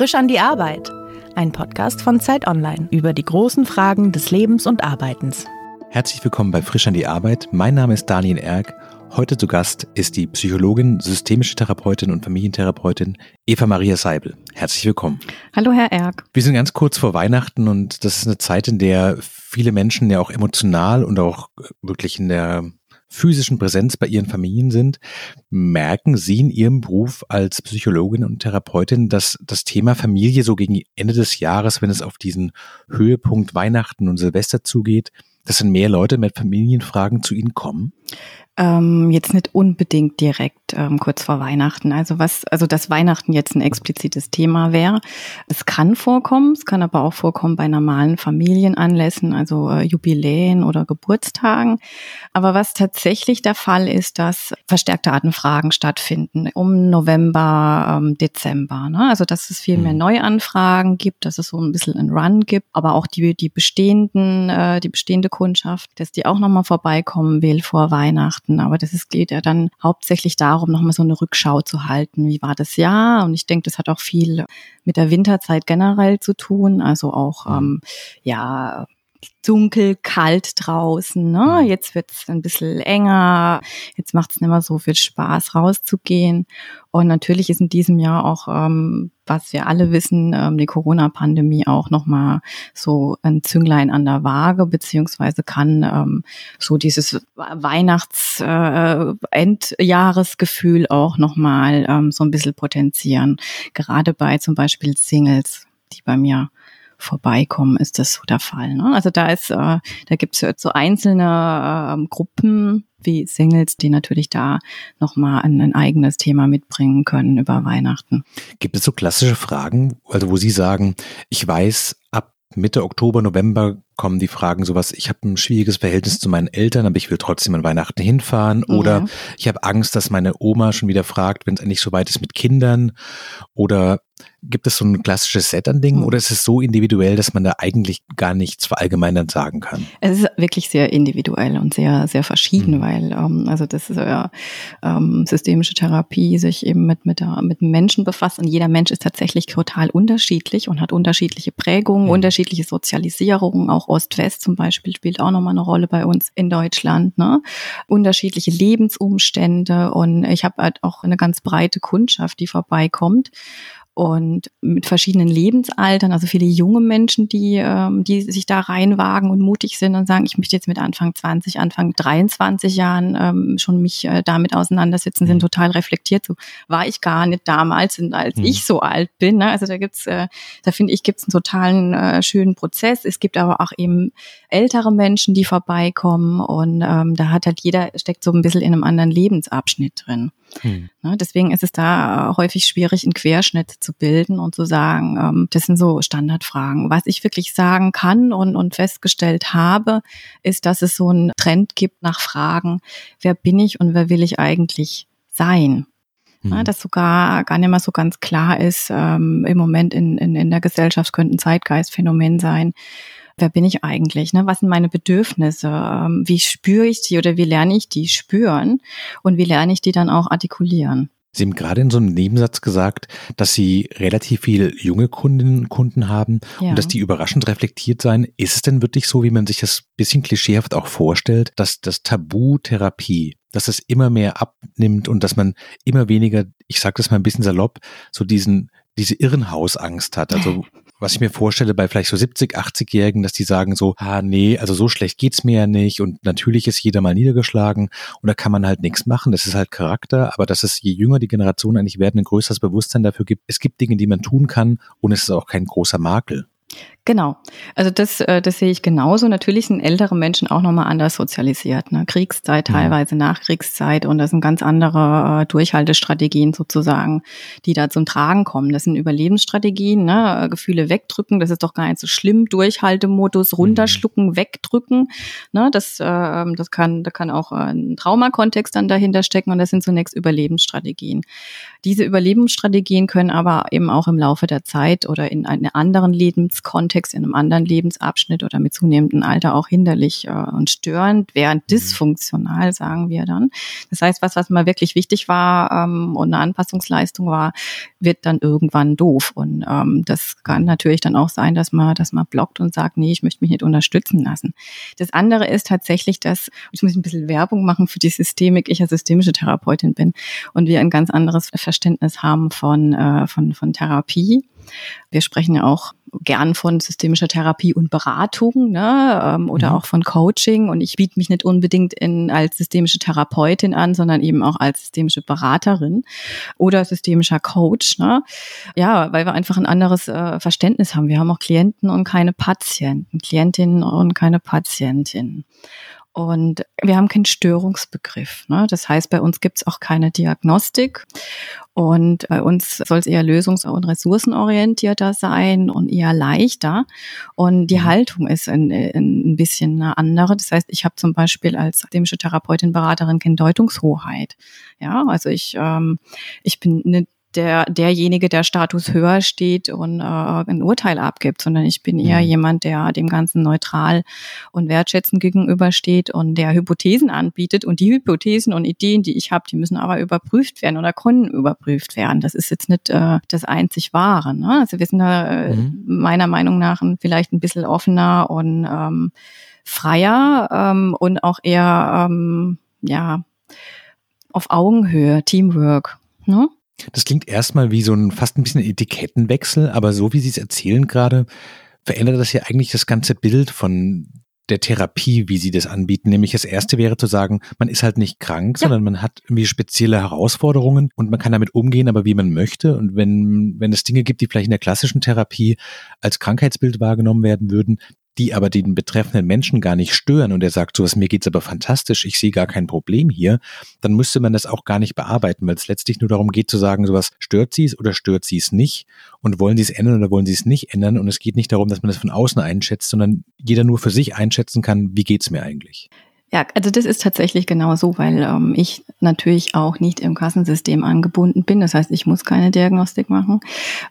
Frisch an die Arbeit. Ein Podcast von Zeit Online über die großen Fragen des Lebens und Arbeitens. Herzlich willkommen bei Frisch an die Arbeit. Mein Name ist Daniel Erck. Heute zu Gast ist die Psychologin, systemische Therapeutin und Familientherapeutin Eva Maria Seibel. Herzlich willkommen. Hallo, Herr Erck. Wir sind ganz kurz vor Weihnachten und das ist eine Zeit, in der viele Menschen ja auch emotional und auch wirklich in der physischen Präsenz bei ihren Familien sind, merken Sie in Ihrem Beruf als Psychologin und Therapeutin, dass das Thema Familie so gegen Ende des Jahres, wenn es auf diesen Höhepunkt Weihnachten und Silvester zugeht, dass dann mehr Leute mit Familienfragen zu Ihnen kommen? Ähm, jetzt nicht unbedingt direkt ähm, kurz vor Weihnachten. Also was, also dass Weihnachten jetzt ein explizites Thema wäre. Es kann vorkommen, es kann aber auch vorkommen bei normalen Familienanlässen, also äh, Jubiläen oder Geburtstagen. Aber was tatsächlich der Fall ist, dass verstärkte Artenfragen stattfinden um November, ähm, Dezember. Ne? Also dass es viel mehr mhm. Neuanfragen gibt, dass es so ein bisschen ein Run gibt, aber auch die, die bestehenden, äh, die bestehende Kundschaft, dass die auch nochmal vorbeikommen will vor Weihnachten. Aber das ist, geht ja dann hauptsächlich darum, nochmal so eine Rückschau zu halten. Wie war das Jahr? Und ich denke, das hat auch viel mit der Winterzeit generell zu tun. Also auch, mhm. ähm, ja, dunkel, kalt draußen. Ne? Mhm. Jetzt wird's ein bisschen enger. Jetzt macht's nicht mehr so viel Spaß, rauszugehen. Und natürlich ist in diesem Jahr auch, ähm, was wir alle wissen, ähm, die Corona-Pandemie auch nochmal so ein Zünglein an der Waage, beziehungsweise kann ähm, so dieses Weihnachts-Endjahresgefühl äh, auch nochmal ähm, so ein bisschen potenzieren. Gerade bei zum Beispiel Singles, die bei mir vorbeikommen, ist das so der Fall. Ne? Also da ist, äh, da gibt es so einzelne äh, Gruppen wie Singles, die natürlich da nochmal ein, ein eigenes Thema mitbringen können über Weihnachten. Gibt es so klassische Fragen, also wo Sie sagen, ich weiß, ab Mitte Oktober, November kommen die Fragen sowas, ich habe ein schwieriges Verhältnis zu meinen Eltern, aber ich will trotzdem an Weihnachten hinfahren. Oder ja. ich habe Angst, dass meine Oma schon wieder fragt, wenn es endlich so weit ist mit Kindern. Oder gibt es so ein klassisches Set an Dingen hm. oder ist es so individuell, dass man da eigentlich gar nichts verallgemeinern sagen kann? Es ist wirklich sehr individuell und sehr, sehr verschieden, mhm. weil ähm, also das ist ja ähm, systemische Therapie sich eben mit, mit, der, mit Menschen befasst und jeder Mensch ist tatsächlich total unterschiedlich und hat unterschiedliche Prägungen, mhm. unterschiedliche Sozialisierungen, auch Ost-West zum Beispiel spielt auch nochmal eine Rolle bei uns in Deutschland. Ne? Unterschiedliche Lebensumstände und ich habe halt auch eine ganz breite Kundschaft, die vorbeikommt und mit verschiedenen Lebensaltern, also viele junge Menschen, die, ähm, die sich da reinwagen und mutig sind und sagen, ich möchte jetzt mit Anfang 20, Anfang 23 Jahren ähm, schon mich äh, damit auseinandersetzen, sind mhm. total reflektiert. So war ich gar nicht damals, als mhm. ich so alt bin. Ne? Also da gibt's, äh, da finde ich, gibt's einen totalen äh, schönen Prozess. Es gibt aber auch eben ältere Menschen, die vorbeikommen und ähm, da hat halt jeder steckt so ein bisschen in einem anderen Lebensabschnitt drin. Hm. Ne, deswegen ist es da häufig schwierig, einen Querschnitt zu bilden und zu sagen, ähm, das sind so Standardfragen. Was ich wirklich sagen kann und, und festgestellt habe, ist, dass es so einen Trend gibt nach Fragen, wer bin ich und wer will ich eigentlich sein? Ne, hm. dass sogar gar nicht mehr so ganz klar ist, ähm, im Moment in, in, in der Gesellschaft könnte ein Zeitgeistphänomen sein wer bin ich eigentlich? Ne? Was sind meine Bedürfnisse? Ähm, wie spüre ich die oder wie lerne ich die spüren? Und wie lerne ich die dann auch artikulieren? Sie haben gerade in so einem Nebensatz gesagt, dass Sie relativ viele junge Kundinnen und Kunden haben ja. und dass die überraschend reflektiert seien. Ist es denn wirklich so, wie man sich das bisschen klischeehaft auch vorstellt, dass das Tabu Therapie, dass es immer mehr abnimmt und dass man immer weniger, ich sage das mal ein bisschen salopp, so diesen diese Irrenhausangst hat. Also was ich mir vorstelle bei vielleicht so 70, 80-Jährigen, dass die sagen so, ah nee, also so schlecht geht's mir ja nicht und natürlich ist jeder mal niedergeschlagen und da kann man halt nichts machen, das ist halt Charakter, aber dass es je jünger die Generation eigentlich werden, ein größeres Bewusstsein dafür gibt, es gibt Dinge, die man tun kann und es ist auch kein großer Makel. Genau. Also das, äh, das sehe ich genauso. Natürlich sind ältere Menschen auch nochmal anders sozialisiert. Ne? Kriegszeit, mhm. teilweise Nachkriegszeit und das sind ganz andere äh, Durchhaltestrategien sozusagen, die da zum Tragen kommen. Das sind Überlebensstrategien, ne? Gefühle wegdrücken, das ist doch gar nicht so schlimm. Durchhaltemodus, runterschlucken, mhm. wegdrücken. Ne? Das, äh, das kann, da kann auch ein Traumakontext dann dahinter stecken und das sind zunächst Überlebensstrategien. Diese Überlebensstrategien können aber eben auch im Laufe der Zeit oder in einem anderen Lebenskontext Kontext, in einem anderen Lebensabschnitt oder mit zunehmendem Alter auch hinderlich äh, und störend, während mhm. dysfunktional, sagen wir dann. Das heißt, was, was mal wirklich wichtig war ähm, und eine Anpassungsleistung war, wird dann irgendwann doof. Und ähm, das kann natürlich dann auch sein, dass man, dass man blockt und sagt, nee, ich möchte mich nicht unterstützen lassen. Das andere ist tatsächlich, dass, ich muss ein bisschen Werbung machen für die Systemik, ich als systemische Therapeutin bin und wir ein ganz anderes Verständnis haben von, äh, von, von Therapie. Wir sprechen ja auch gern von systemischer Therapie und Beratung ne, ähm, oder mhm. auch von Coaching. Und ich biete mich nicht unbedingt in, als systemische Therapeutin an, sondern eben auch als systemische Beraterin oder systemischer Coach. Ne? Ja, weil wir einfach ein anderes äh, Verständnis haben. Wir haben auch Klienten und keine Patienten, Klientinnen und keine Patientinnen. Und wir haben keinen Störungsbegriff. Ne? Das heißt, bei uns gibt es auch keine Diagnostik. Und bei uns soll es eher lösungs- und ressourcenorientierter sein und eher leichter. Und die mhm. Haltung ist ein, ein bisschen eine andere. Das heißt, ich habe zum Beispiel als systemische Therapeutin, Beraterin keine Deutungshoheit. Ja, also ich, ähm, ich bin eine der, derjenige, der Status höher steht und äh, ein Urteil abgibt, sondern ich bin eher mhm. jemand, der dem Ganzen neutral und wertschätzend gegenübersteht und der Hypothesen anbietet. Und die Hypothesen und Ideen, die ich habe, die müssen aber überprüft werden oder können überprüft werden. Das ist jetzt nicht äh, das einzig Wahre. Ne? Also wir sind da äh, mhm. meiner Meinung nach vielleicht ein bisschen offener und ähm, freier ähm, und auch eher ähm, ja auf Augenhöhe, Teamwork. Ne? Das klingt erstmal wie so ein fast ein bisschen Etikettenwechsel, aber so wie Sie es erzählen gerade, verändert das ja eigentlich das ganze Bild von der Therapie, wie Sie das anbieten. Nämlich das erste wäre zu sagen, man ist halt nicht krank, ja. sondern man hat irgendwie spezielle Herausforderungen und man kann damit umgehen, aber wie man möchte. Und wenn, wenn es Dinge gibt, die vielleicht in der klassischen Therapie als Krankheitsbild wahrgenommen werden würden, die aber den betreffenden Menschen gar nicht stören. Und er sagt, sowas, mir geht's aber fantastisch, ich sehe gar kein Problem hier, dann müsste man das auch gar nicht bearbeiten, weil es letztlich nur darum geht zu sagen, sowas, stört sie es oder stört sie es nicht? Und wollen sie es ändern oder wollen sie es nicht ändern? Und es geht nicht darum, dass man das von außen einschätzt, sondern jeder nur für sich einschätzen kann, wie geht's mir eigentlich. Ja, also das ist tatsächlich genau so, weil ähm, ich natürlich auch nicht im Kassensystem angebunden bin. Das heißt, ich muss keine Diagnostik machen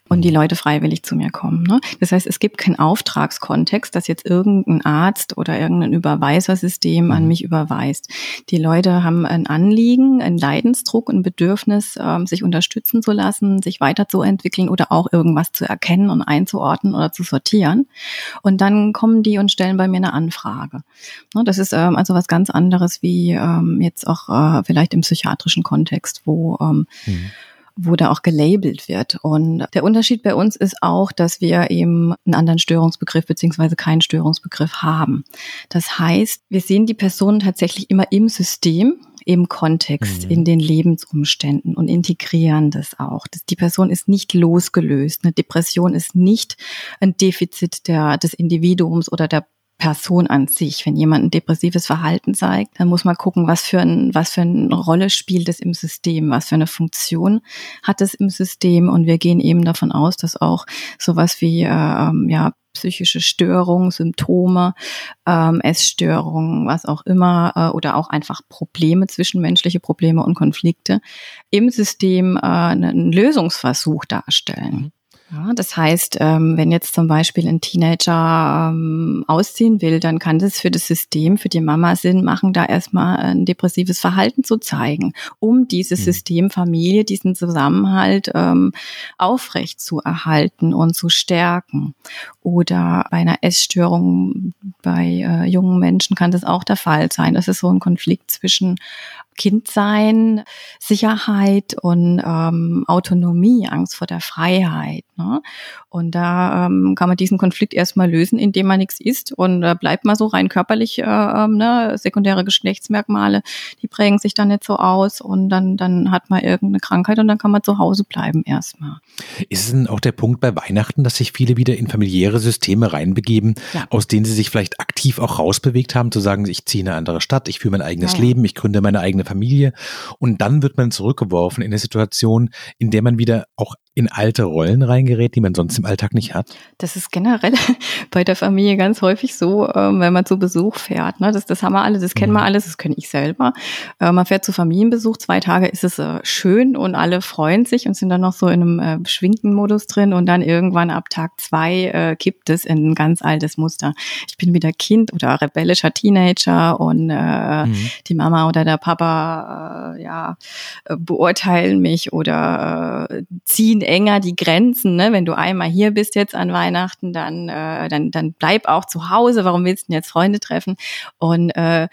und die Leute freiwillig zu mir kommen. Ne? Das heißt, es gibt keinen Auftragskontext, dass jetzt irgendein Arzt oder irgendein Überweisersystem an mhm. mich überweist. Die Leute haben ein Anliegen, einen Leidensdruck, ein Bedürfnis, ähm, sich unterstützen zu lassen, sich weiterzuentwickeln oder auch irgendwas zu erkennen und einzuordnen oder zu sortieren. Und dann kommen die und stellen bei mir eine Anfrage. Ne? Das ist ähm, also was ganz anderes wie ähm, jetzt auch äh, vielleicht im psychiatrischen Kontext, wo ähm, mhm wo da auch gelabelt wird. Und der Unterschied bei uns ist auch, dass wir eben einen anderen Störungsbegriff beziehungsweise keinen Störungsbegriff haben. Das heißt, wir sehen die Person tatsächlich immer im System, im Kontext, mhm. in den Lebensumständen und integrieren das auch. Das, die Person ist nicht losgelöst. Eine Depression ist nicht ein Defizit der, des Individuums oder der Person an sich. Wenn jemand ein depressives Verhalten zeigt, dann muss man gucken, was für, ein, was für eine Rolle spielt es im System, was für eine Funktion hat es im System. Und wir gehen eben davon aus, dass auch sowas wie äh, ähm, ja, psychische Störungen, Symptome, ähm, Essstörungen, was auch immer, äh, oder auch einfach Probleme, zwischenmenschliche Probleme und Konflikte im System äh, einen Lösungsversuch darstellen. Ja, das heißt, ähm, wenn jetzt zum Beispiel ein Teenager ähm, ausziehen will, dann kann das für das System, für die Mama Sinn machen, da erstmal ein depressives Verhalten zu zeigen, um dieses mhm. System Familie, diesen Zusammenhalt ähm, aufrecht zu erhalten und zu stärken. Oder bei einer Essstörung bei äh, jungen Menschen kann das auch der Fall sein. Das ist so ein Konflikt zwischen Kindsein, Sicherheit und ähm, Autonomie, Angst vor der Freiheit. Ne? Und da ähm, kann man diesen Konflikt erstmal lösen, indem man nichts isst und äh, bleibt mal so rein körperlich, äh, ähm, ne? sekundäre Geschlechtsmerkmale, die prägen sich dann nicht so aus und dann, dann hat man irgendeine Krankheit und dann kann man zu Hause bleiben erstmal. Ist es denn auch der Punkt bei Weihnachten, dass sich viele wieder in familiäre Systeme reinbegeben, ja. aus denen sie sich vielleicht aktiv auch rausbewegt haben, zu sagen, ich ziehe in eine andere Stadt, ich führe mein eigenes ja, ja. Leben, ich gründe meine eigene Familie. Und dann wird man zurückgeworfen in eine Situation, in der man wieder auch in alte Rollen reingerät, die man sonst im Alltag nicht hat? Das ist generell bei der Familie ganz häufig so, ähm, wenn man zu Besuch fährt. Ne? Das, das haben wir alle, das kennen wir mhm. alles, das kenne ich selber. Äh, man fährt zu Familienbesuch, zwei Tage ist es äh, schön und alle freuen sich und sind dann noch so in einem äh, beschwingten Modus drin und dann irgendwann ab Tag zwei äh, kippt es in ein ganz altes Muster. Ich bin wieder Kind oder rebellischer Teenager und äh, mhm. die Mama oder der Papa äh, ja äh, beurteilen mich oder äh, ziehen enger die Grenzen. Ne? Wenn du einmal hier bist jetzt an Weihnachten, dann äh, dann dann bleib auch zu Hause. Warum willst du denn jetzt Freunde treffen? Und äh,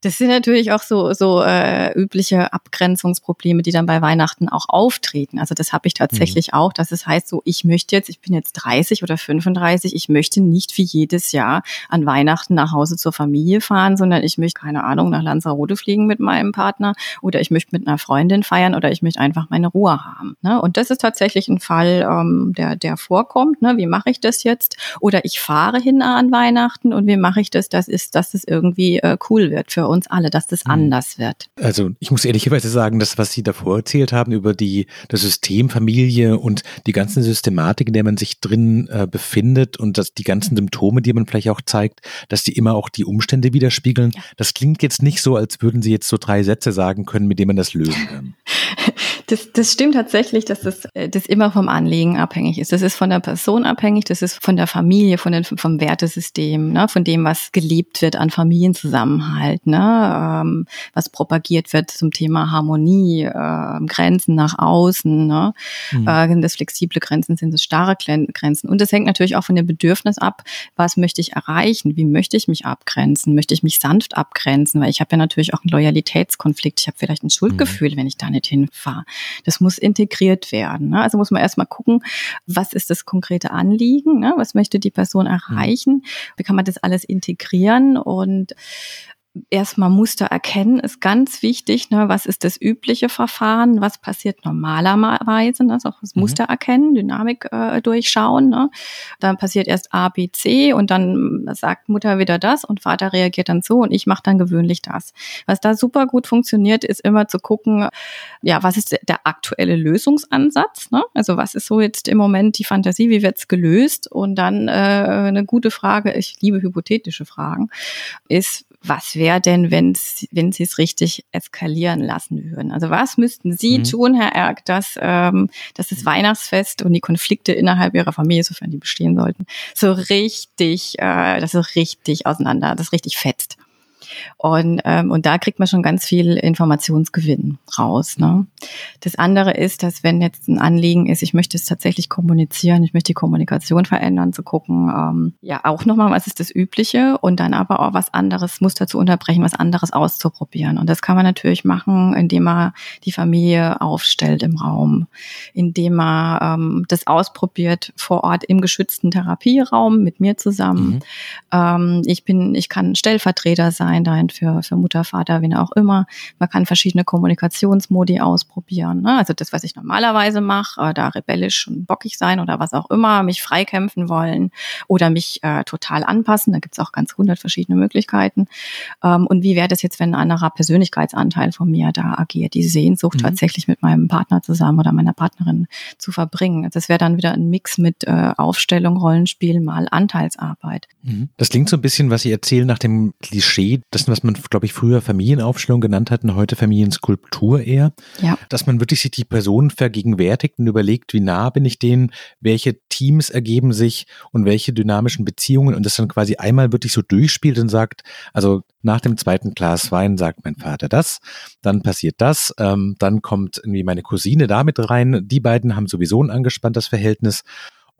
das sind natürlich auch so so äh, übliche Abgrenzungsprobleme, die dann bei Weihnachten auch auftreten. Also das habe ich tatsächlich mhm. auch, dass es heißt so, ich möchte jetzt, ich bin jetzt 30 oder 35, ich möchte nicht wie jedes Jahr an Weihnachten nach Hause zur Familie fahren, sondern ich möchte keine Ahnung nach Lanzarote fliegen mit meinem Partner oder ich möchte mit einer Freundin feiern oder ich möchte einfach meine Ruhe haben. Ne? Und das ist tatsächlich ein Fall, ähm, der der vorkommt. Ne? Wie mache ich das jetzt? Oder ich fahre hin an Weihnachten und wie mache ich das? Das ist, dass es irgendwie äh, cool wird für uns alle, dass das mhm. anders wird. Also ich muss ehrlicherweise sagen, das, was Sie davor erzählt haben über die das System Familie und die ganzen Systematik, in der man sich drin äh, befindet und dass die ganzen Symptome, die man vielleicht auch zeigt, dass die immer auch die Umstände widerspiegeln. Ja. Das klingt jetzt nicht so, als würden Sie jetzt so drei Sätze sagen können, mit denen man das lösen kann. Das, das stimmt tatsächlich, dass das, äh, das immer vom Anliegen abhängig ist. Das ist von der Person abhängig, das ist von der Familie, von den, vom Wertesystem, ne, von dem, was gelebt wird an Familienzusammenhalt, ne, ähm, was propagiert wird zum Thema Harmonie, äh, Grenzen nach außen. Ne, mhm. äh, sind das flexible Grenzen, sind das starre Grenzen. Und das hängt natürlich auch von dem Bedürfnis ab, was möchte ich erreichen, wie möchte ich mich abgrenzen, möchte ich mich sanft abgrenzen, weil ich habe ja natürlich auch einen Loyalitätskonflikt, ich habe vielleicht ein Schuldgefühl, mhm. wenn ich da nicht hinfahre. Das muss integriert werden. Ne? Also muss man erstmal gucken, was ist das konkrete Anliegen, ne? was möchte die Person mhm. erreichen, wie kann man das alles integrieren und erstmal Muster erkennen ist ganz wichtig. Ne? Was ist das übliche Verfahren? Was passiert normalerweise? Ne? Also das mhm. Muster erkennen, Dynamik äh, durchschauen. Ne? Dann passiert erst A, B, C und dann sagt Mutter wieder das und Vater reagiert dann so und ich mache dann gewöhnlich das. Was da super gut funktioniert, ist immer zu gucken, ja, was ist der aktuelle Lösungsansatz? Ne? Also was ist so jetzt im Moment die Fantasie, wie wird's gelöst? Und dann äh, eine gute Frage, ich liebe hypothetische Fragen, ist, was wäre denn, wenn Sie es richtig eskalieren lassen würden? Also was müssten Sie mhm. tun, Herr Erk, dass, ähm, dass das Weihnachtsfest und die Konflikte innerhalb Ihrer Familie, sofern die bestehen sollten, so richtig, äh, das so richtig auseinander, das richtig fetzt? Und, ähm, und da kriegt man schon ganz viel Informationsgewinn raus. Ne? Das andere ist, dass wenn jetzt ein Anliegen ist, ich möchte es tatsächlich kommunizieren, ich möchte die Kommunikation verändern, zu gucken, ähm, ja auch nochmal, was ist das Übliche und dann aber auch was anderes, Muster zu unterbrechen, was anderes auszuprobieren. Und das kann man natürlich machen, indem man die Familie aufstellt im Raum, indem man ähm, das ausprobiert vor Ort im geschützten Therapieraum mit mir zusammen. Mhm. Ähm, ich bin, ich kann Stellvertreter sein, sein für, für Mutter, Vater, wen auch immer. Man kann verschiedene Kommunikationsmodi ausprobieren. Ne? Also das, was ich normalerweise mache, äh, da rebellisch und bockig sein oder was auch immer, mich freikämpfen wollen oder mich äh, total anpassen. Da gibt es auch ganz hundert verschiedene Möglichkeiten. Ähm, und wie wäre das jetzt, wenn ein anderer Persönlichkeitsanteil von mir da agiert, die Sehnsucht mhm. tatsächlich mit meinem Partner zusammen oder meiner Partnerin zu verbringen? Das wäre dann wieder ein Mix mit äh, Aufstellung, Rollenspiel mal Anteilsarbeit. Mhm. Das klingt so ein bisschen, was Sie erzählen, nach dem Klischee, das, was man, glaube ich, früher Familienaufstellung genannt hat und heute Familienskulptur eher. Ja. Dass man wirklich sich die Person vergegenwärtigt und überlegt, wie nah bin ich denen, welche Teams ergeben sich und welche dynamischen Beziehungen und das dann quasi einmal wirklich so durchspielt und sagt, also nach dem zweiten Glas Wein sagt mein Vater das, dann passiert das, ähm, dann kommt irgendwie meine Cousine damit rein, die beiden haben sowieso ein angespanntes Verhältnis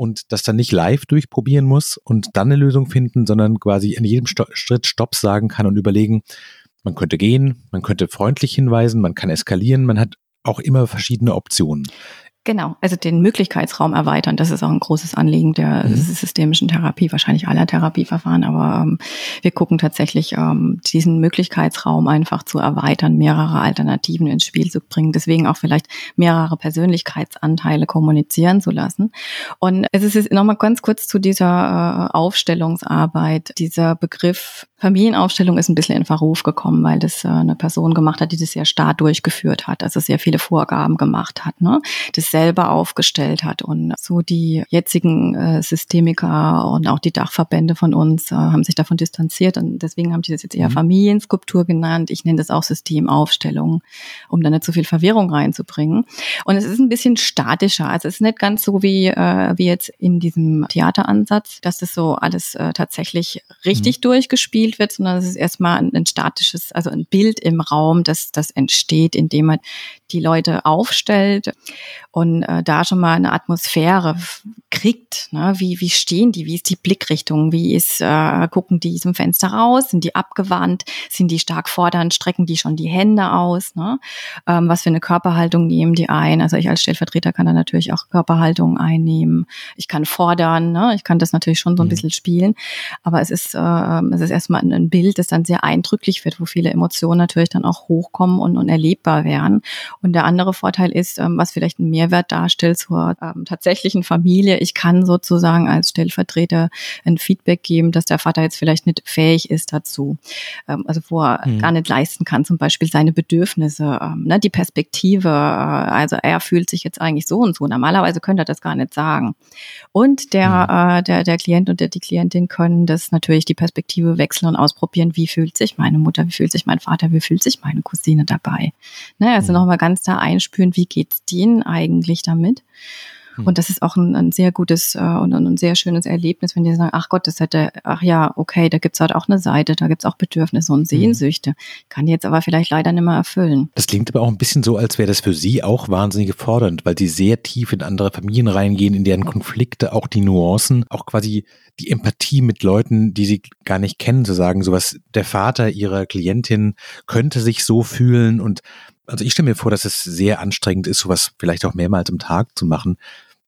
und das dann nicht live durchprobieren muss und dann eine Lösung finden, sondern quasi in jedem Sto Schritt Stopp sagen kann und überlegen, man könnte gehen, man könnte freundlich hinweisen, man kann eskalieren, man hat auch immer verschiedene Optionen. Genau, also den Möglichkeitsraum erweitern, das ist auch ein großes Anliegen der mhm. systemischen Therapie, wahrscheinlich aller Therapieverfahren, aber ähm, wir gucken tatsächlich, ähm, diesen Möglichkeitsraum einfach zu erweitern, mehrere Alternativen ins Spiel zu bringen, deswegen auch vielleicht mehrere Persönlichkeitsanteile kommunizieren zu lassen. Und es ist nochmal ganz kurz zu dieser äh, Aufstellungsarbeit, dieser Begriff Familienaufstellung ist ein bisschen in Verruf gekommen, weil das äh, eine Person gemacht hat, die das sehr starr durchgeführt hat, also sehr viele Vorgaben gemacht hat. Ne? Das selber aufgestellt hat. Und so die jetzigen äh, Systemiker und auch die Dachverbände von uns äh, haben sich davon distanziert und deswegen haben die das jetzt eher mhm. Familienskulptur genannt. Ich nenne das auch Systemaufstellung, um da nicht so viel Verwirrung reinzubringen. Und es ist ein bisschen statischer. Also es ist nicht ganz so wie, äh, wie jetzt in diesem Theateransatz, dass das so alles äh, tatsächlich richtig mhm. durchgespielt wird, sondern es ist erstmal ein, ein statisches, also ein Bild im Raum, das, das entsteht, indem man die Leute aufstellt und äh, da schon mal eine Atmosphäre kriegt. Ne? Wie, wie stehen die? Wie ist die Blickrichtung? Wie ist, äh, gucken die zum Fenster raus? Sind die abgewandt? Sind die stark fordernd? Strecken die schon die Hände aus? Ne? Ähm, was für eine Körperhaltung nehmen die ein? Also ich als Stellvertreter kann da natürlich auch Körperhaltung einnehmen. Ich kann fordern. Ne? Ich kann das natürlich schon so ein mhm. bisschen spielen. Aber es ist, äh, es ist erstmal ein, Bild, das dann sehr eindrücklich wird, wo viele Emotionen natürlich dann auch hochkommen und, und erlebbar werden. Und der andere Vorteil ist, ähm, was vielleicht ein Mehrwert darstellt zur ähm, tatsächlichen Familie. Ich kann sozusagen als Stellvertreter ein Feedback geben, dass der Vater jetzt vielleicht nicht fähig ist dazu. Ähm, also wo er mhm. gar nicht leisten kann, zum Beispiel seine Bedürfnisse, ähm, ne, die Perspektive. Äh, also er fühlt sich jetzt eigentlich so und so. Normalerweise könnte er das gar nicht sagen. Und der, mhm. äh, der, der Klient und der, die Klientin können das natürlich die Perspektive wechseln und ausprobieren, wie fühlt sich meine Mutter, wie fühlt sich mein Vater, wie fühlt sich meine Cousine dabei. Ne, also mhm. nochmal ganz ganz da einspüren, wie geht's denen eigentlich damit? Hm. Und das ist auch ein, ein sehr gutes äh, und ein sehr schönes Erlebnis, wenn die sagen, ach Gott, das hätte, ach ja, okay, da gibt's halt auch eine Seite, da gibt's auch Bedürfnisse und hm. Sehnsüchte. Kann die jetzt aber vielleicht leider nicht mehr erfüllen. Das klingt aber auch ein bisschen so, als wäre das für Sie auch wahnsinnig fordernd, weil Sie sehr tief in andere Familien reingehen, in deren Konflikte, auch die Nuancen, auch quasi die Empathie mit Leuten, die Sie gar nicht kennen, zu sagen, sowas, der Vater Ihrer Klientin könnte sich so fühlen und also ich stelle mir vor, dass es sehr anstrengend ist, sowas vielleicht auch mehrmals am Tag zu machen.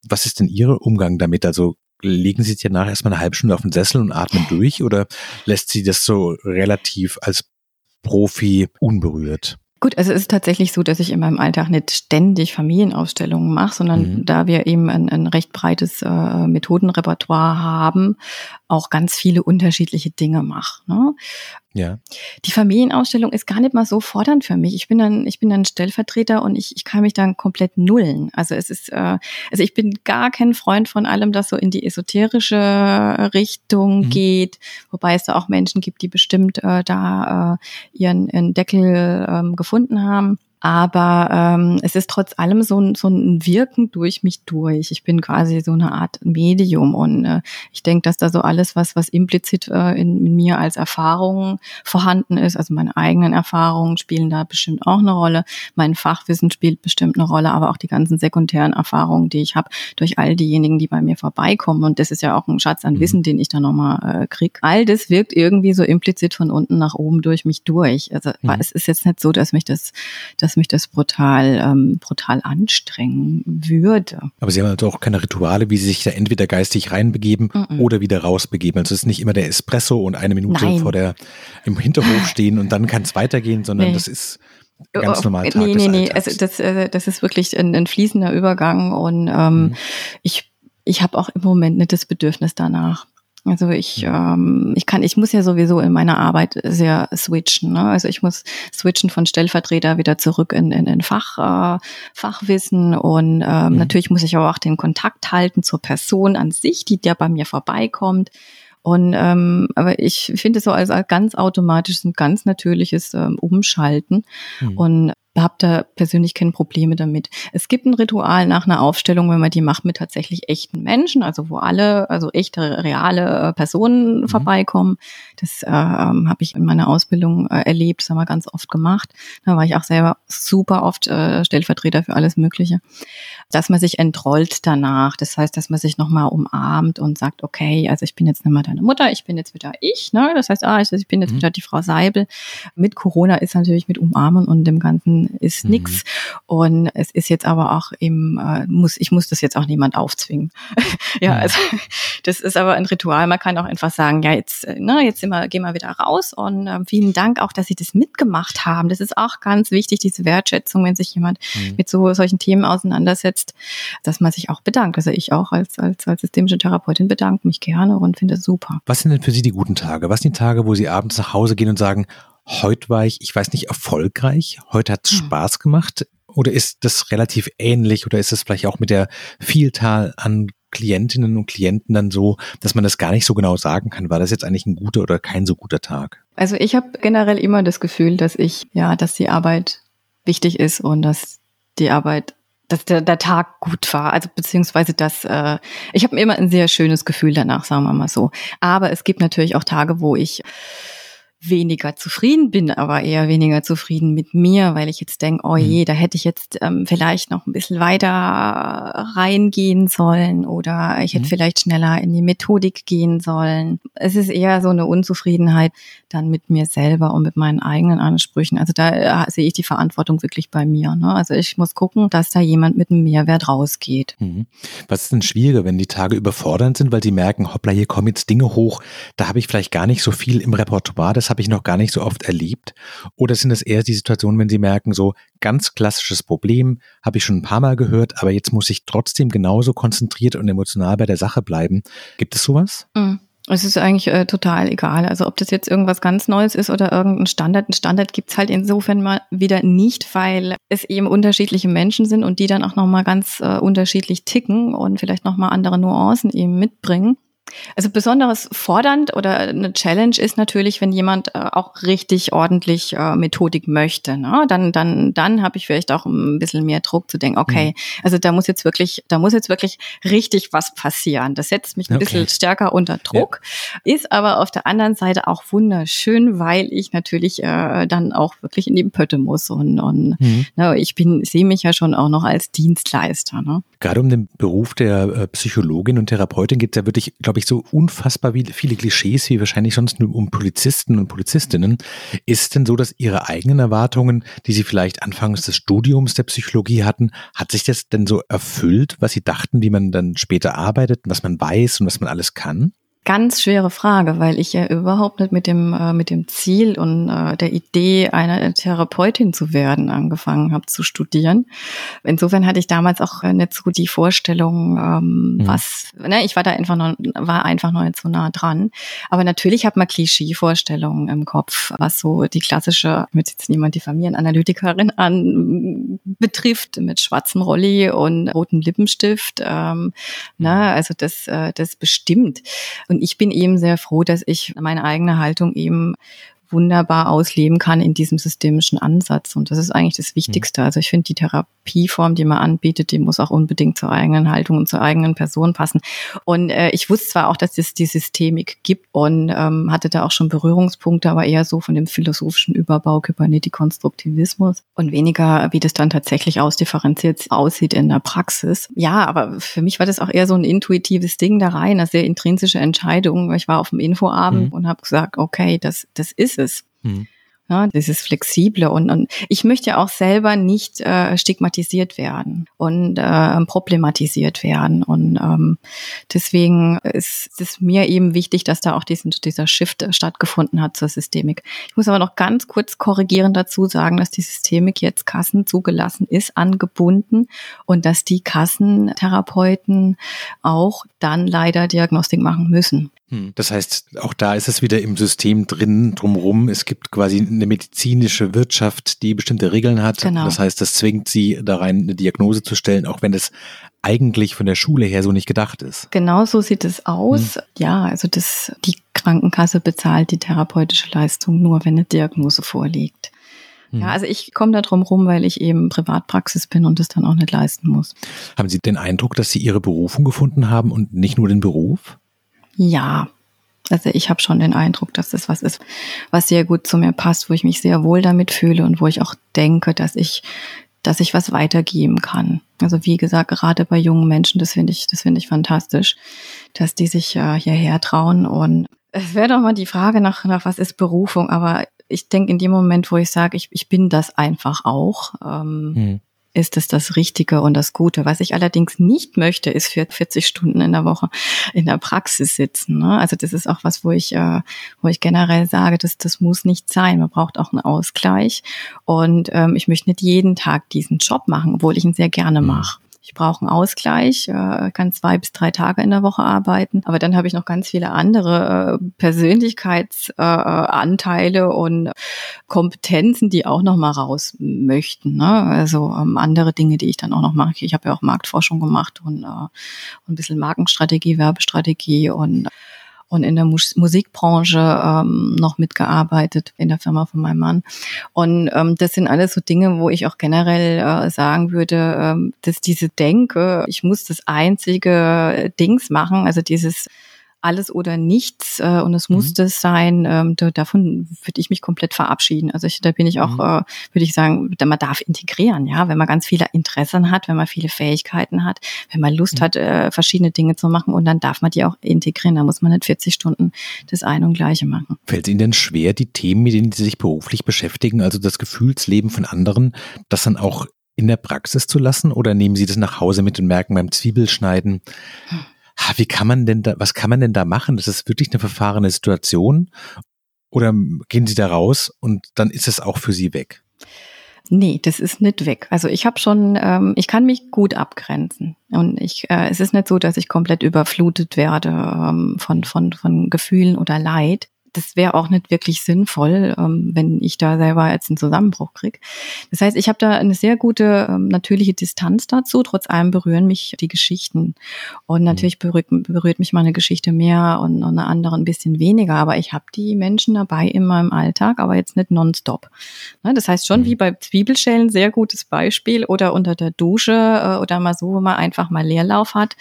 Was ist denn Ihr Umgang damit? Also legen Sie sich danach erstmal eine halbe Stunde auf den Sessel und atmen durch oder lässt Sie das so relativ als Profi unberührt? Gut, also es ist tatsächlich so, dass ich in meinem Alltag nicht ständig Familienausstellungen mache, sondern mhm. da wir eben ein, ein recht breites äh, Methodenrepertoire haben, auch ganz viele unterschiedliche Dinge mache. Ne? Ja. Die Familienausstellung ist gar nicht mal so fordernd für mich. Ich bin dann, ich bin dann Stellvertreter und ich, ich kann mich dann komplett nullen. Also es ist, äh, also ich bin gar kein Freund von allem, das so in die esoterische Richtung mhm. geht, wobei es da auch Menschen gibt, die bestimmt äh, da äh, ihren, ihren Deckel ähm, gefunden haben. Aber ähm, es ist trotz allem so ein, so ein Wirken durch mich durch. Ich bin quasi so eine Art Medium und äh, ich denke, dass da so alles, was, was implizit äh, in, in mir als Erfahrung vorhanden ist, also meine eigenen Erfahrungen spielen da bestimmt auch eine Rolle. Mein Fachwissen spielt bestimmt eine Rolle, aber auch die ganzen sekundären Erfahrungen, die ich habe durch all diejenigen, die bei mir vorbeikommen. Und das ist ja auch ein Schatz an mhm. Wissen, den ich da nochmal äh, kriege. All das wirkt irgendwie so implizit von unten nach oben durch mich durch. Also mhm. es ist jetzt nicht so, dass mich das, das dass mich das brutal, ähm, brutal anstrengen würde. Aber Sie haben also auch keine Rituale, wie Sie sich da entweder geistig reinbegeben mm -mm. oder wieder rausbegeben. Also es ist nicht immer der Espresso und eine Minute Nein. vor der im Hinterhof stehen und dann kann es weitergehen, sondern nee. das ist ganz oh, normal. Tag nee, nee, nee. Also das, äh, das ist wirklich ein, ein fließender Übergang und ähm, mhm. ich, ich habe auch im Moment nicht das Bedürfnis danach. Also ich, ähm, ich kann, ich muss ja sowieso in meiner Arbeit sehr switchen. Ne? Also ich muss switchen von Stellvertreter wieder zurück in, in, in Fach, äh, Fachwissen und ähm, mhm. natürlich muss ich aber auch den Kontakt halten zur Person an sich, die da bei mir vorbeikommt. Und ähm, aber ich finde es so als, als ganz automatisches und ganz natürliches ähm, Umschalten. Mhm. Und habe da persönlich keine Probleme damit. Es gibt ein Ritual nach einer Aufstellung, wenn man die macht mit tatsächlich echten Menschen, also wo alle, also echte, reale äh, Personen mhm. vorbeikommen. Das äh, ähm, habe ich in meiner Ausbildung äh, erlebt, das haben wir ganz oft gemacht. Da war ich auch selber super oft äh, Stellvertreter für alles Mögliche. Dass man sich entrollt danach, das heißt, dass man sich nochmal umarmt und sagt, okay, also ich bin jetzt nicht mehr deine Mutter, ich bin jetzt wieder ich. Ne? Das heißt, ah, ich, ich bin jetzt mhm. wieder die Frau Seibel. Mit Corona ist natürlich mit Umarmen und dem ganzen ist mhm. nix. Und es ist jetzt aber auch eben, äh, muss, ich muss das jetzt auch niemand aufzwingen. ja, also das ist aber ein Ritual. Man kann auch einfach sagen, ja, jetzt, äh, ne, jetzt sind wir, gehen wir wieder raus und äh, vielen Dank auch, dass Sie das mitgemacht haben. Das ist auch ganz wichtig, diese Wertschätzung, wenn sich jemand mhm. mit so solchen Themen auseinandersetzt, dass man sich auch bedankt. Also ich auch als, als, als systemische Therapeutin bedanke mich gerne und finde es super. Was sind denn für Sie die guten Tage? Was sind die Tage, wo Sie abends nach Hause gehen und sagen, heute war ich, ich weiß nicht, erfolgreich, heute hat es hm. Spaß gemacht Oder ist das relativ ähnlich oder ist es vielleicht auch mit der Vielzahl an Klientinnen und Klienten dann so, dass man das gar nicht so genau sagen kann, war das jetzt eigentlich ein guter oder kein so guter Tag? Also ich habe generell immer das Gefühl, dass ich, ja, dass die Arbeit wichtig ist und dass die Arbeit dass der, der Tag gut war. Also beziehungsweise dass äh, ich habe immer ein sehr schönes Gefühl danach, sagen wir mal so. Aber es gibt natürlich auch Tage, wo ich weniger zufrieden bin, aber eher weniger zufrieden mit mir, weil ich jetzt denke, oh je, mhm. da hätte ich jetzt ähm, vielleicht noch ein bisschen weiter reingehen sollen oder ich hätte mhm. vielleicht schneller in die Methodik gehen sollen. Es ist eher so eine Unzufriedenheit dann mit mir selber und mit meinen eigenen Ansprüchen. Also da äh, sehe ich die Verantwortung wirklich bei mir. Ne? Also ich muss gucken, dass da jemand mit einem Mehrwert rausgeht. Mhm. Was ist denn schwieriger, wenn die Tage überfordernd sind, weil sie merken, hoppla, hier kommen jetzt Dinge hoch, da habe ich vielleicht gar nicht so viel im Repertoire, das habe ich noch gar nicht so oft erlebt? Oder sind es eher die Situationen, wenn Sie merken, so ganz klassisches Problem, habe ich schon ein paar Mal gehört, aber jetzt muss ich trotzdem genauso konzentriert und emotional bei der Sache bleiben. Gibt es sowas? Mhm. Es ist eigentlich äh, total egal. Also ob das jetzt irgendwas ganz Neues ist oder irgendein Standard. Ein Standard gibt's halt insofern mal wieder nicht, weil es eben unterschiedliche Menschen sind und die dann auch nochmal ganz äh, unterschiedlich ticken und vielleicht nochmal andere Nuancen eben mitbringen. Also besonders fordernd oder eine Challenge ist natürlich, wenn jemand äh, auch richtig ordentlich äh, Methodik möchte. Ne? Dann, dann, dann habe ich vielleicht auch ein bisschen mehr Druck zu denken, okay, mhm. also da muss jetzt wirklich, da muss jetzt wirklich richtig was passieren. Das setzt mich ein okay. bisschen stärker unter Druck, ja. ist aber auf der anderen Seite auch wunderschön, weil ich natürlich äh, dann auch wirklich in die Pötte muss und, und mhm. ne, ich bin, sehe mich ja schon auch noch als Dienstleister. Ne? Gerade um den Beruf der äh, Psychologin und Therapeutin geht es ja wirklich, glaube ich, so unfassbar viele Klischees wie wahrscheinlich sonst nur um Polizisten und Polizistinnen. Ist es denn so, dass Ihre eigenen Erwartungen, die Sie vielleicht anfangs des Studiums der Psychologie hatten, hat sich das denn so erfüllt, was Sie dachten, wie man dann später arbeitet, was man weiß und was man alles kann? Ganz schwere Frage, weil ich ja überhaupt nicht mit dem äh, mit dem Ziel und äh, der Idee einer Therapeutin zu werden angefangen habe zu studieren. Insofern hatte ich damals auch äh, nicht so die Vorstellung, ähm, mhm. was. Ne, ich war da einfach noch war einfach noch nicht so nah dran. Aber natürlich hat man Klischee-Vorstellungen im Kopf, was so die klassische, mit jetzt niemand die Familienanalytikerin an betrifft, mit schwarzem Rolli und rotem Lippenstift. Ähm, ne, mhm. also das äh, das bestimmt. Und ich bin eben sehr froh, dass ich meine eigene Haltung eben wunderbar ausleben kann in diesem systemischen Ansatz. Und das ist eigentlich das Wichtigste. Mhm. Also ich finde, die Therapieform, die man anbietet, die muss auch unbedingt zur eigenen Haltung und zur eigenen Person passen. Und äh, ich wusste zwar auch, dass es die Systemik gibt und ähm, hatte da auch schon Berührungspunkte, aber eher so von dem philosophischen Überbau Kybernetik-Konstruktivismus und weniger, wie das dann tatsächlich ausdifferenziert aussieht in der Praxis. Ja, aber für mich war das auch eher so ein intuitives Ding da rein, eine sehr intrinsische Entscheidung. Ich war auf dem Infoabend mhm. und habe gesagt, okay, das, das ist es. Mhm. Ja, dieses Flexible und, und ich möchte ja auch selber nicht äh, stigmatisiert werden und äh, problematisiert werden. Und ähm, deswegen ist es mir eben wichtig, dass da auch diesen, dieser Shift stattgefunden hat zur Systemik. Ich muss aber noch ganz kurz korrigieren dazu sagen, dass die Systemik jetzt Kassen zugelassen ist, angebunden und dass die Kassentherapeuten auch dann leider Diagnostik machen müssen. Hm. Das heißt, auch da ist es wieder im System drin, drumherum. Es gibt quasi eine medizinische Wirtschaft, die bestimmte Regeln hat. Genau. Das heißt, das zwingt sie da rein, eine Diagnose zu stellen, auch wenn es eigentlich von der Schule her so nicht gedacht ist. Genau so sieht es aus. Hm. Ja, also das, die Krankenkasse bezahlt die therapeutische Leistung nur, wenn eine Diagnose vorliegt. Ja, hm. also ich komme da drum rum, weil ich eben Privatpraxis bin und das dann auch nicht leisten muss. Haben Sie den Eindruck, dass Sie Ihre Berufung gefunden haben und nicht nur den Beruf? Ja, also ich habe schon den Eindruck, dass das was ist, was sehr gut zu mir passt, wo ich mich sehr wohl damit fühle und wo ich auch denke, dass ich, dass ich was weitergeben kann. Also wie gesagt, gerade bei jungen Menschen, das finde ich, das finde ich fantastisch, dass die sich äh, hierher trauen. Und es wäre doch mal die Frage nach, nach was ist Berufung, aber ich denke in dem Moment, wo ich sage, ich, ich bin das einfach auch. Ähm, hm ist es das Richtige und das Gute. Was ich allerdings nicht möchte, ist für 40 Stunden in der Woche in der Praxis sitzen. Ne? Also das ist auch was, wo ich, äh, wo ich generell sage, das, das muss nicht sein. Man braucht auch einen Ausgleich. Und ähm, ich möchte nicht jeden Tag diesen Job machen, obwohl ich ihn sehr gerne mhm. mache. Ich brauche einen Ausgleich, äh, kann zwei bis drei Tage in der Woche arbeiten. Aber dann habe ich noch ganz viele andere äh, Persönlichkeitsanteile äh, und Kompetenzen, die auch noch mal raus möchten. Ne? Also ähm, andere Dinge, die ich dann auch noch mache. Ich habe ja auch Marktforschung gemacht und, äh, und ein bisschen Markenstrategie, Werbestrategie und und in der Mus Musikbranche ähm, noch mitgearbeitet in der Firma von meinem Mann. Und ähm, das sind alles so Dinge, wo ich auch generell äh, sagen würde, ähm, dass diese Denke, ich muss das einzige Dings machen, also dieses alles oder nichts äh, und es muss mhm. das sein, ähm, da, davon würde ich mich komplett verabschieden. Also ich, da bin ich auch, mhm. äh, würde ich sagen, man darf integrieren, ja, wenn man ganz viele Interessen hat, wenn man viele Fähigkeiten hat, wenn man Lust mhm. hat, äh, verschiedene Dinge zu machen und dann darf man die auch integrieren. Da muss man nicht 40 Stunden das eine und gleiche machen. Fällt Ihnen denn schwer, die Themen, mit denen Sie sich beruflich beschäftigen, also das Gefühlsleben von anderen, das dann auch in der Praxis zu lassen oder nehmen Sie das nach Hause mit und merken beim Zwiebelschneiden, hm wie kann man denn da, was kann man denn da machen? Das ist wirklich eine verfahrene Situation. Oder gehen Sie da raus und dann ist es auch für Sie weg? Nee, das ist nicht weg. Also ich habe schon, ähm, ich kann mich gut abgrenzen. Und ich, äh, es ist nicht so, dass ich komplett überflutet werde ähm, von, von, von Gefühlen oder Leid das wäre auch nicht wirklich sinnvoll, ähm, wenn ich da selber jetzt einen Zusammenbruch kriege. Das heißt, ich habe da eine sehr gute ähm, natürliche Distanz dazu. Trotz allem berühren mich die Geschichten. Und mhm. natürlich berührt, berührt mich meine Geschichte mehr und, und eine andere ein bisschen weniger. Aber ich habe die Menschen dabei in meinem Alltag, aber jetzt nicht nonstop. Ne, das heißt schon mhm. wie bei Zwiebelschellen, sehr gutes Beispiel. Oder unter der Dusche äh, oder mal so, wo man einfach mal Leerlauf hat.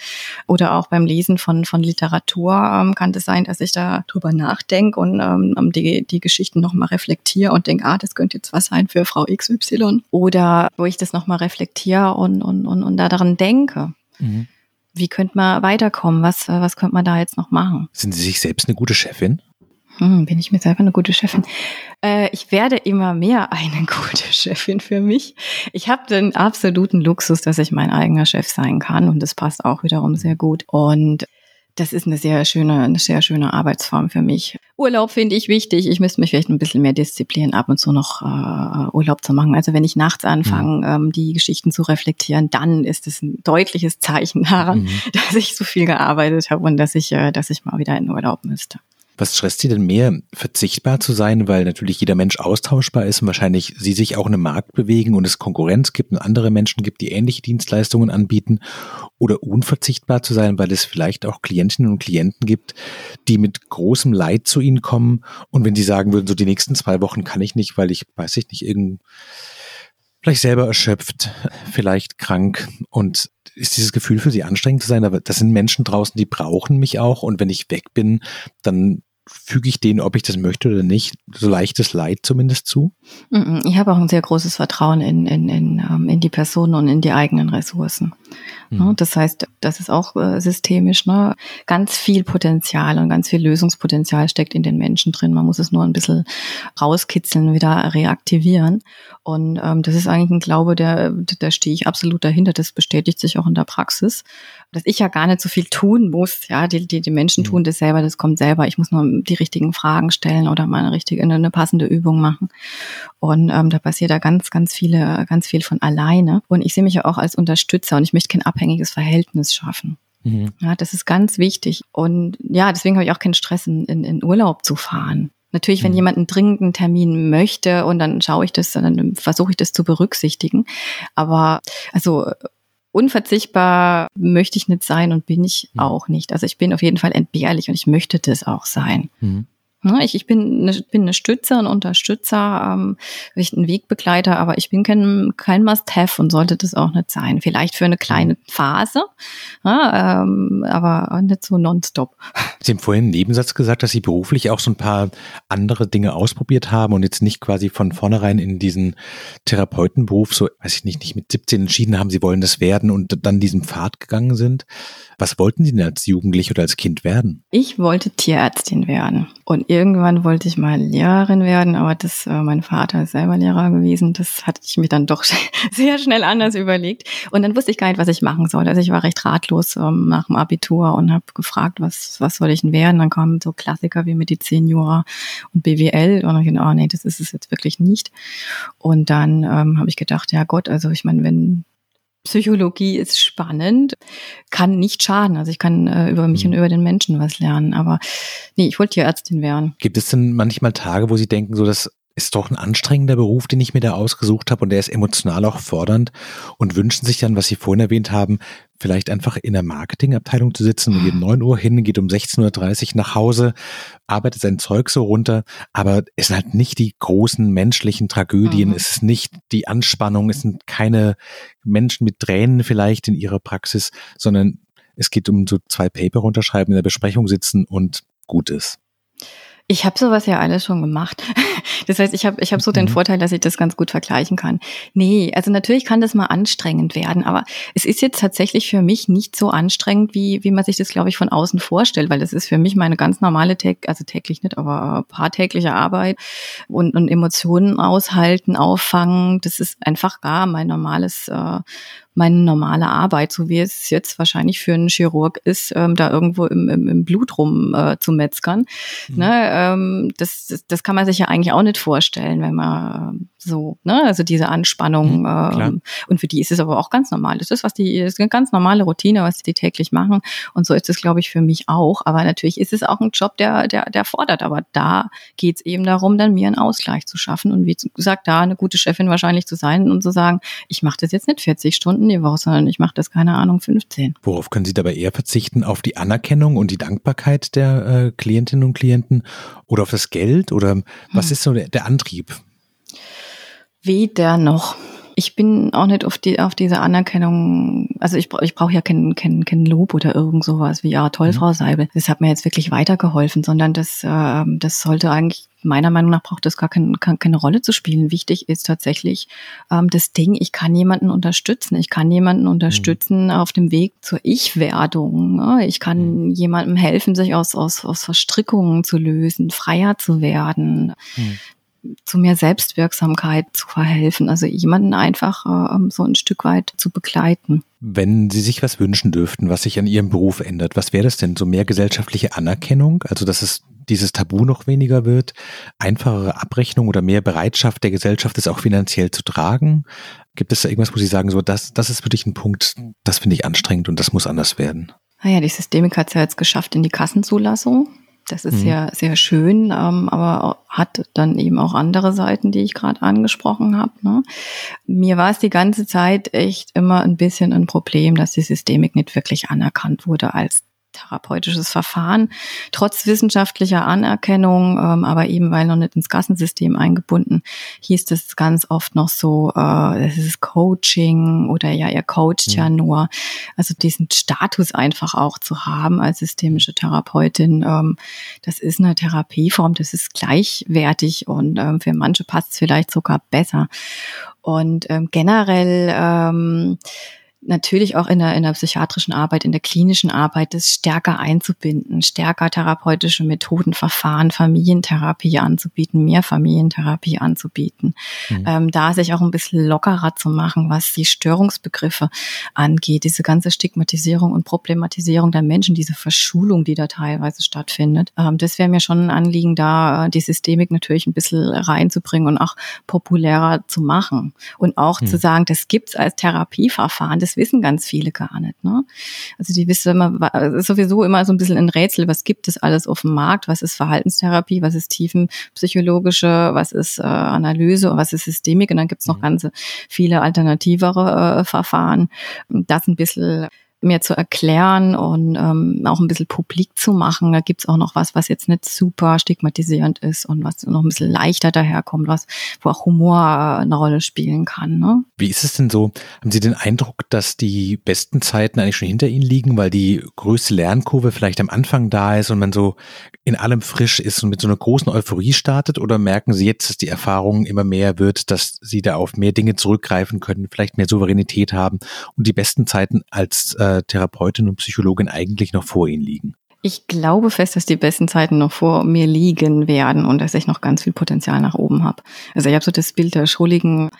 Oder auch beim Lesen von, von Literatur ähm, kann es das sein, dass ich da drüber nachdenke und ähm, die, die Geschichten nochmal reflektiere und denke, ah, das könnte jetzt was sein für Frau XY. Oder wo ich das nochmal reflektiere und, und, und, und da daran denke. Mhm. Wie könnte man weiterkommen? Was, was könnte man da jetzt noch machen? Sind Sie sich selbst eine gute Chefin? Hm, bin ich mir selber eine gute Chefin? Äh, ich werde immer mehr eine gute Chefin für mich. Ich habe den absoluten Luxus, dass ich mein eigener Chef sein kann und das passt auch wiederum sehr gut. Und das ist eine sehr schöne, eine sehr schöne Arbeitsform für mich. Urlaub finde ich wichtig. Ich müsste mich vielleicht ein bisschen mehr disziplinieren, ab und zu noch äh, Urlaub zu machen. Also wenn ich nachts anfange, mhm. ähm, die Geschichten zu reflektieren, dann ist es ein deutliches Zeichen daran, mhm. dass ich so viel gearbeitet habe und dass ich, äh, dass ich mal wieder in Urlaub müsste. Was stresst Sie denn mehr, verzichtbar zu sein, weil natürlich jeder Mensch austauschbar ist und wahrscheinlich Sie sich auch in einem Markt bewegen und es Konkurrenz gibt und andere Menschen gibt, die ähnliche Dienstleistungen anbieten? Oder unverzichtbar zu sein, weil es vielleicht auch Klientinnen und Klienten gibt, die mit großem Leid zu Ihnen kommen und wenn Sie sagen würden, so die nächsten zwei Wochen kann ich nicht, weil ich, weiß ich nicht, irgend vielleicht selber erschöpft, vielleicht krank und ist dieses Gefühl für sie anstrengend zu sein, aber das sind Menschen draußen, die brauchen mich auch und wenn ich weg bin, dann füge ich denen, ob ich das möchte oder nicht, so leichtes Leid zumindest zu? Ich habe auch ein sehr großes Vertrauen in, in, in, ähm, in die Personen und in die eigenen Ressourcen. Mhm. Das heißt, das ist auch äh, systemisch. Ne? Ganz viel Potenzial und ganz viel Lösungspotenzial steckt in den Menschen drin. Man muss es nur ein bisschen rauskitzeln, wieder reaktivieren. Und ähm, das ist eigentlich ein Glaube, der, da stehe ich absolut dahinter. Das bestätigt sich auch in der Praxis, dass ich ja gar nicht so viel tun muss. Ja, die, die, die Menschen mhm. tun das selber, das kommt selber. Ich muss nur die richtigen Fragen stellen oder mal eine richtige, eine, eine passende Übung machen. Und ähm, da passiert da ganz, ganz viele, ganz viel von alleine. Und ich sehe mich ja auch als Unterstützer und ich möchte kein abhängiges Verhältnis schaffen. Mhm. Ja, das ist ganz wichtig. Und ja, deswegen habe ich auch keinen Stress, in, in Urlaub zu fahren. Natürlich, wenn mhm. jemand einen dringenden Termin möchte und dann schaue ich das, dann versuche ich das zu berücksichtigen. Aber also unverzichtbar möchte ich nicht sein und bin ich mhm. auch nicht. Also ich bin auf jeden Fall entbehrlich und ich möchte das auch sein. Mhm. Ne, ich, ich bin, eine, bin eine Stütze und Unterstützer, ähm, ein Wegbegleiter, aber ich bin kein, kein Must-Have und sollte das auch nicht sein. Vielleicht für eine kleine Phase, ja, ähm, aber nicht so nonstop. Sie haben vorhin einen Nebensatz gesagt, dass Sie beruflich auch so ein paar andere Dinge ausprobiert haben und jetzt nicht quasi von vornherein in diesen Therapeutenberuf, so weiß ich nicht, nicht mit 17 entschieden haben, Sie wollen das werden und dann diesen Pfad gegangen sind. Was wollten Sie denn als Jugendliche oder als Kind werden? Ich wollte Tierärztin werden. Und irgendwann wollte ich mal Lehrerin werden, aber das, äh, mein Vater ist selber Lehrer gewesen. Das hatte ich mir dann doch sehr schnell anders überlegt. Und dann wusste ich gar nicht, was ich machen soll. Also ich war recht ratlos ähm, nach dem Abitur und habe gefragt, was, was soll ich denn werden? Dann kamen so Klassiker wie Medizin, Jura und BWL. Und ich dachte, oh nee, das ist es jetzt wirklich nicht. Und dann ähm, habe ich gedacht, ja Gott, also ich meine, wenn Psychologie ist spannend, kann nicht schaden. Also ich kann äh, über mich mhm. und über den Menschen was lernen. Aber nee, ich wollte Ärztin werden. Gibt es denn manchmal Tage, wo Sie denken, so dass ist doch ein anstrengender Beruf, den ich mir da ausgesucht habe und der ist emotional auch fordernd und wünschen sich dann, was Sie vorhin erwähnt haben, vielleicht einfach in der Marketingabteilung zu sitzen und geht 9 Uhr hin, geht um 16.30 Uhr nach Hause, arbeitet sein Zeug so runter, aber es sind halt nicht die großen menschlichen Tragödien, mhm. es ist nicht die Anspannung, es sind keine Menschen mit Tränen vielleicht in ihrer Praxis, sondern es geht um so zwei Paper runterschreiben, in der Besprechung sitzen und gut ist. Ich habe sowas ja alles schon gemacht. Das heißt, ich habe ich hab so den mhm. Vorteil, dass ich das ganz gut vergleichen kann. Nee, also natürlich kann das mal anstrengend werden, aber es ist jetzt tatsächlich für mich nicht so anstrengend, wie, wie man sich das, glaube ich, von außen vorstellt, weil das ist für mich meine ganz normale, also täglich nicht, aber paartägliche Arbeit und, und Emotionen aushalten, auffangen. Das ist einfach gar mein normales äh, meine normale Arbeit, so wie es jetzt wahrscheinlich für einen Chirurg ist, ähm, da irgendwo im, im, im Blut rum äh, zu metzgern. Mhm. Ne, ähm, das, das, das kann man sich ja eigentlich auch nicht vorstellen, wenn man ähm, so, ne, also diese Anspannung. Mhm, ähm, und für die ist es aber auch ganz normal. Das ist was die, das ist eine ganz normale Routine, was die täglich machen. Und so ist es, glaube ich, für mich auch. Aber natürlich ist es auch ein Job, der, der, der fordert. Aber da geht es eben darum, dann mir einen Ausgleich zu schaffen und wie gesagt, da eine gute Chefin wahrscheinlich zu sein und zu sagen, ich mache das jetzt nicht 40 Stunden Stunden die Woche, sondern ich mache das, keine Ahnung, 15. Worauf können Sie dabei eher verzichten? Auf die Anerkennung und die Dankbarkeit der äh, Klientinnen und Klienten oder auf das Geld? Oder was hm. ist so der, der Antrieb? Weder noch ich bin auch nicht auf die auf diese Anerkennung, also ich, ich brauche ja kein, kein, kein Lob oder irgend sowas wie, ja, toll, mhm. Frau Seibel. Das hat mir jetzt wirklich weitergeholfen, sondern das, äh, das sollte eigentlich, meiner Meinung nach braucht das gar kein, keine Rolle zu spielen. Wichtig ist tatsächlich ähm, das Ding, ich kann jemanden unterstützen. Ich kann jemanden unterstützen mhm. auf dem Weg zur Ich-Werdung. Ne? Ich kann mhm. jemandem helfen, sich aus, aus, aus Verstrickungen zu lösen, freier zu werden. Mhm zu mehr Selbstwirksamkeit zu verhelfen, also jemanden einfach äh, so ein Stück weit zu begleiten. Wenn Sie sich was wünschen dürften, was sich an Ihrem Beruf ändert, was wäre das denn? So mehr gesellschaftliche Anerkennung, also dass es dieses Tabu noch weniger wird, einfachere Abrechnung oder mehr Bereitschaft der Gesellschaft, es auch finanziell zu tragen? Gibt es da irgendwas, wo Sie sagen, so das, das ist wirklich ein Punkt, das finde ich anstrengend und das muss anders werden? Naja, die Systemik hat es ja jetzt geschafft in die Kassenzulassung. Das ist mhm. ja sehr schön, ähm, aber hat dann eben auch andere Seiten, die ich gerade angesprochen habe. Ne? Mir war es die ganze Zeit echt immer ein bisschen ein Problem, dass die Systemik nicht wirklich anerkannt wurde als therapeutisches Verfahren, trotz wissenschaftlicher Anerkennung, ähm, aber eben weil noch nicht ins Kassensystem eingebunden, hieß das ganz oft noch so, äh, es ist Coaching oder ja, ihr coacht mhm. ja nur. Also diesen Status einfach auch zu haben als systemische Therapeutin, ähm, das ist eine Therapieform, das ist gleichwertig und ähm, für manche passt es vielleicht sogar besser. Und ähm, generell ähm, natürlich auch in der, in der psychiatrischen Arbeit, in der klinischen Arbeit, das stärker einzubinden, stärker therapeutische Methoden, Verfahren, Familientherapie anzubieten, mehr Familientherapie anzubieten, mhm. ähm, da sich auch ein bisschen lockerer zu machen, was die Störungsbegriffe angeht, diese ganze Stigmatisierung und Problematisierung der Menschen, diese Verschulung, die da teilweise stattfindet. Ähm, das wäre mir schon ein Anliegen, da äh, die Systemik natürlich ein bisschen reinzubringen und auch populärer zu machen und auch mhm. zu sagen, das gibt's als Therapieverfahren, das das wissen ganz viele gar nicht. Ne? Also die wissen immer, ist sowieso immer so ein bisschen ein Rätsel, was gibt es alles auf dem Markt, was ist Verhaltenstherapie, was ist tiefenpsychologische, was ist äh, Analyse und was ist Systemik und dann gibt es noch mhm. ganz viele alternativere äh, Verfahren. Das ein bisschen mir zu erklären und ähm, auch ein bisschen publik zu machen. Da gibt's auch noch was, was jetzt nicht super stigmatisierend ist und was noch ein bisschen leichter daherkommt, was, wo auch Humor äh, eine Rolle spielen kann. Ne? Wie ist es denn so? Haben Sie den Eindruck, dass die besten Zeiten eigentlich schon hinter Ihnen liegen, weil die größte Lernkurve vielleicht am Anfang da ist und man so in allem frisch ist und mit so einer großen Euphorie startet? Oder merken Sie jetzt, dass die Erfahrung immer mehr wird, dass Sie da auf mehr Dinge zurückgreifen können, vielleicht mehr Souveränität haben und die besten Zeiten als äh, Therapeutin und Psychologin eigentlich noch vor Ihnen liegen? Ich glaube fest, dass die besten Zeiten noch vor mir liegen werden und dass ich noch ganz viel Potenzial nach oben habe. Also ich habe so das Bild der schrulligen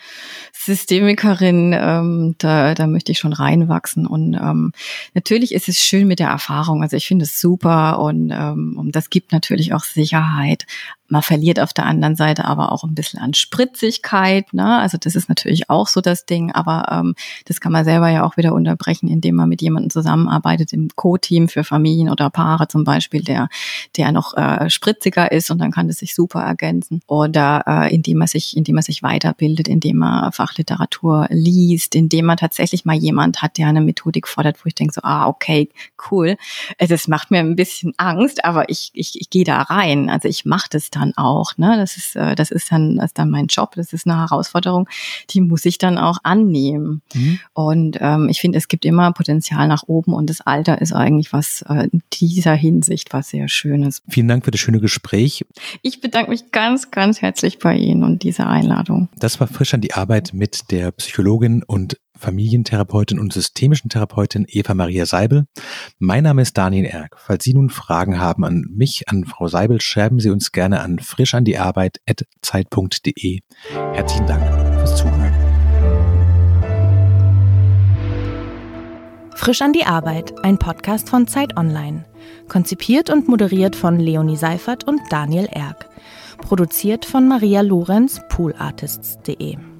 Systemikerin, ähm, da, da möchte ich schon reinwachsen. Und ähm, natürlich ist es schön mit der Erfahrung. Also ich finde es super und, ähm, und das gibt natürlich auch Sicherheit. Man verliert auf der anderen Seite aber auch ein bisschen an Spritzigkeit. Ne? Also das ist natürlich auch so das Ding, aber ähm, das kann man selber ja auch wieder unterbrechen, indem man mit jemandem zusammenarbeitet im Co-Team für Familien oder Paare zum Beispiel, der, der noch äh, spritziger ist und dann kann das sich super ergänzen. Oder äh, indem man sich, indem man sich weiterbildet, indem man Fachliteratur liest, indem man tatsächlich mal jemand hat, der eine Methodik fordert, wo ich denke so, ah, okay, cool. Das macht mir ein bisschen Angst, aber ich, ich, ich gehe da rein. Also ich mache das dann auch. Ne? Das ist, äh, das ist dann, das ist dann mein Job. Das ist eine Herausforderung, die muss ich dann auch annehmen. Mhm. Und ähm, ich finde, es gibt immer Potenzial nach oben und das Alter ist eigentlich was äh, in dieser Hinsicht was sehr Schönes. Vielen Dank für das schöne Gespräch. Ich bedanke mich ganz, ganz herzlich bei Ihnen und dieser Einladung. Das war frisch an die Arbeit mit der Psychologin und Familientherapeutin und systemischen Therapeutin Eva Maria Seibel. Mein Name ist Daniel Erck. Falls Sie nun Fragen haben an mich, an Frau Seibel, schreiben Sie uns gerne an frischandiearbeit.zeit.de. Herzlichen Dank fürs Zuhören. Frisch an die Arbeit, ein Podcast von Zeit Online. Konzipiert und moderiert von Leonie Seifert und Daniel Erck. Produziert von Maria Lorenz, poolartists.de.